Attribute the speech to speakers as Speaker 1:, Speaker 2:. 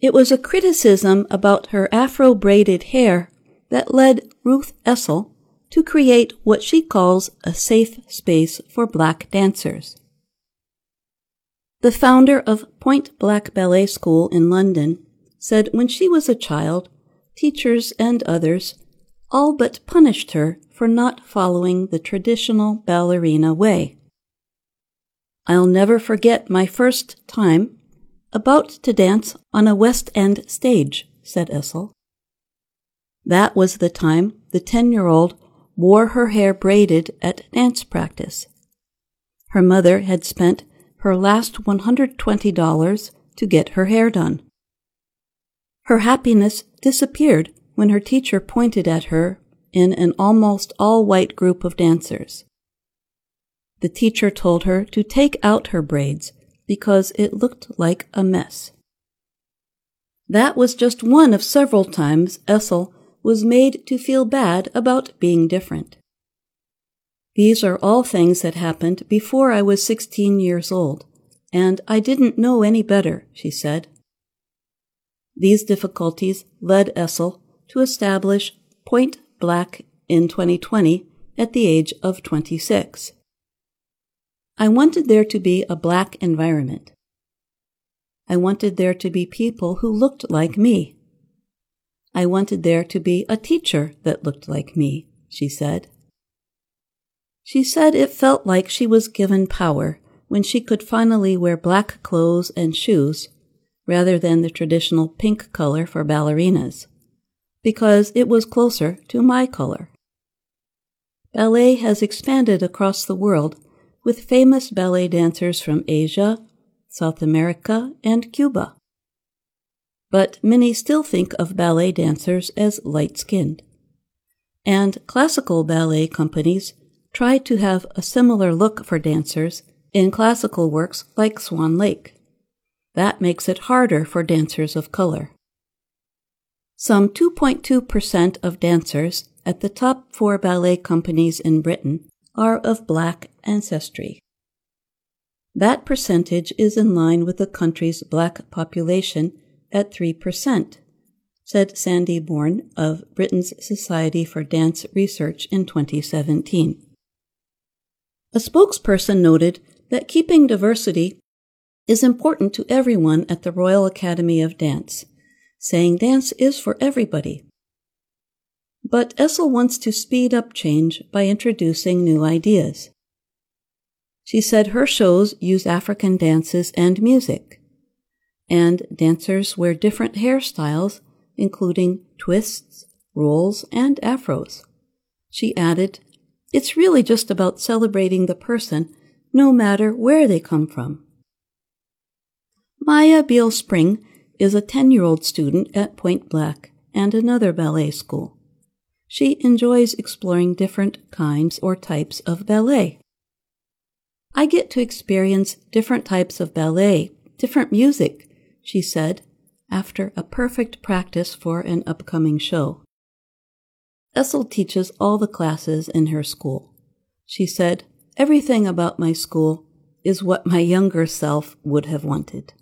Speaker 1: It was a criticism about her afro braided hair that led Ruth Essel to create what she calls a safe space for black dancers. The founder of Pointe Black Ballet School in London said when she was a child, teachers and others all but punished her for not following the traditional ballerina way. I'll never forget my first time about to dance on a West End stage, said Essel. That was the time the 10 year old wore her hair braided at dance practice. Her mother had spent her last $120 to get her hair done. Her happiness disappeared when her teacher pointed at her in an almost all white group of dancers. The teacher told her to take out her braids because it looked like a mess. That was just one of several times Essel was made to feel bad about being different. These are all things that happened before I was 16 years old, and I didn't know any better, she said. These difficulties led Essel to establish Pointe Black in 2020 at the age of 26. I wanted there to be a black environment. I wanted there to be people who looked like me. I wanted there to be a teacher that looked like me, she said. She said it felt like she was given power when she could finally wear black clothes and shoes rather than the traditional pink color for ballerinas, because it was closer to my color. Ballet has expanded across the world with famous ballet dancers from Asia, South America, and Cuba but many still think of ballet dancers as light skinned. And classical ballet companies try to have a similar look for dancers in classical works like Swan Lake. That makes it harder for dancers of color. Some 2.2% of dancers at the top four ballet companies in Britain are of black ancestry. That percentage is in line with the country's black population at 3%, said Sandy Bourne of Britain's Society for Dance Research in 2017. A spokesperson noted that keeping diversity is important to everyone at the Royal Academy of Dance, saying dance is for everybody. But Essel wants to speed up change by introducing new ideas. She said her shows use African dances and music and dancers wear different hairstyles, including twists, rolls, and afros. She added, It's really just about celebrating the person, no matter where they come from. Maya Beale Spring is a 10 year old student at Pointe Black and another ballet school. She enjoys exploring different kinds or types of ballet. I get to experience different types of ballet, different music, she said, after a perfect practice for an upcoming show. Essel teaches all the classes in her school. She said, Everything about my school is what my younger self would have wanted.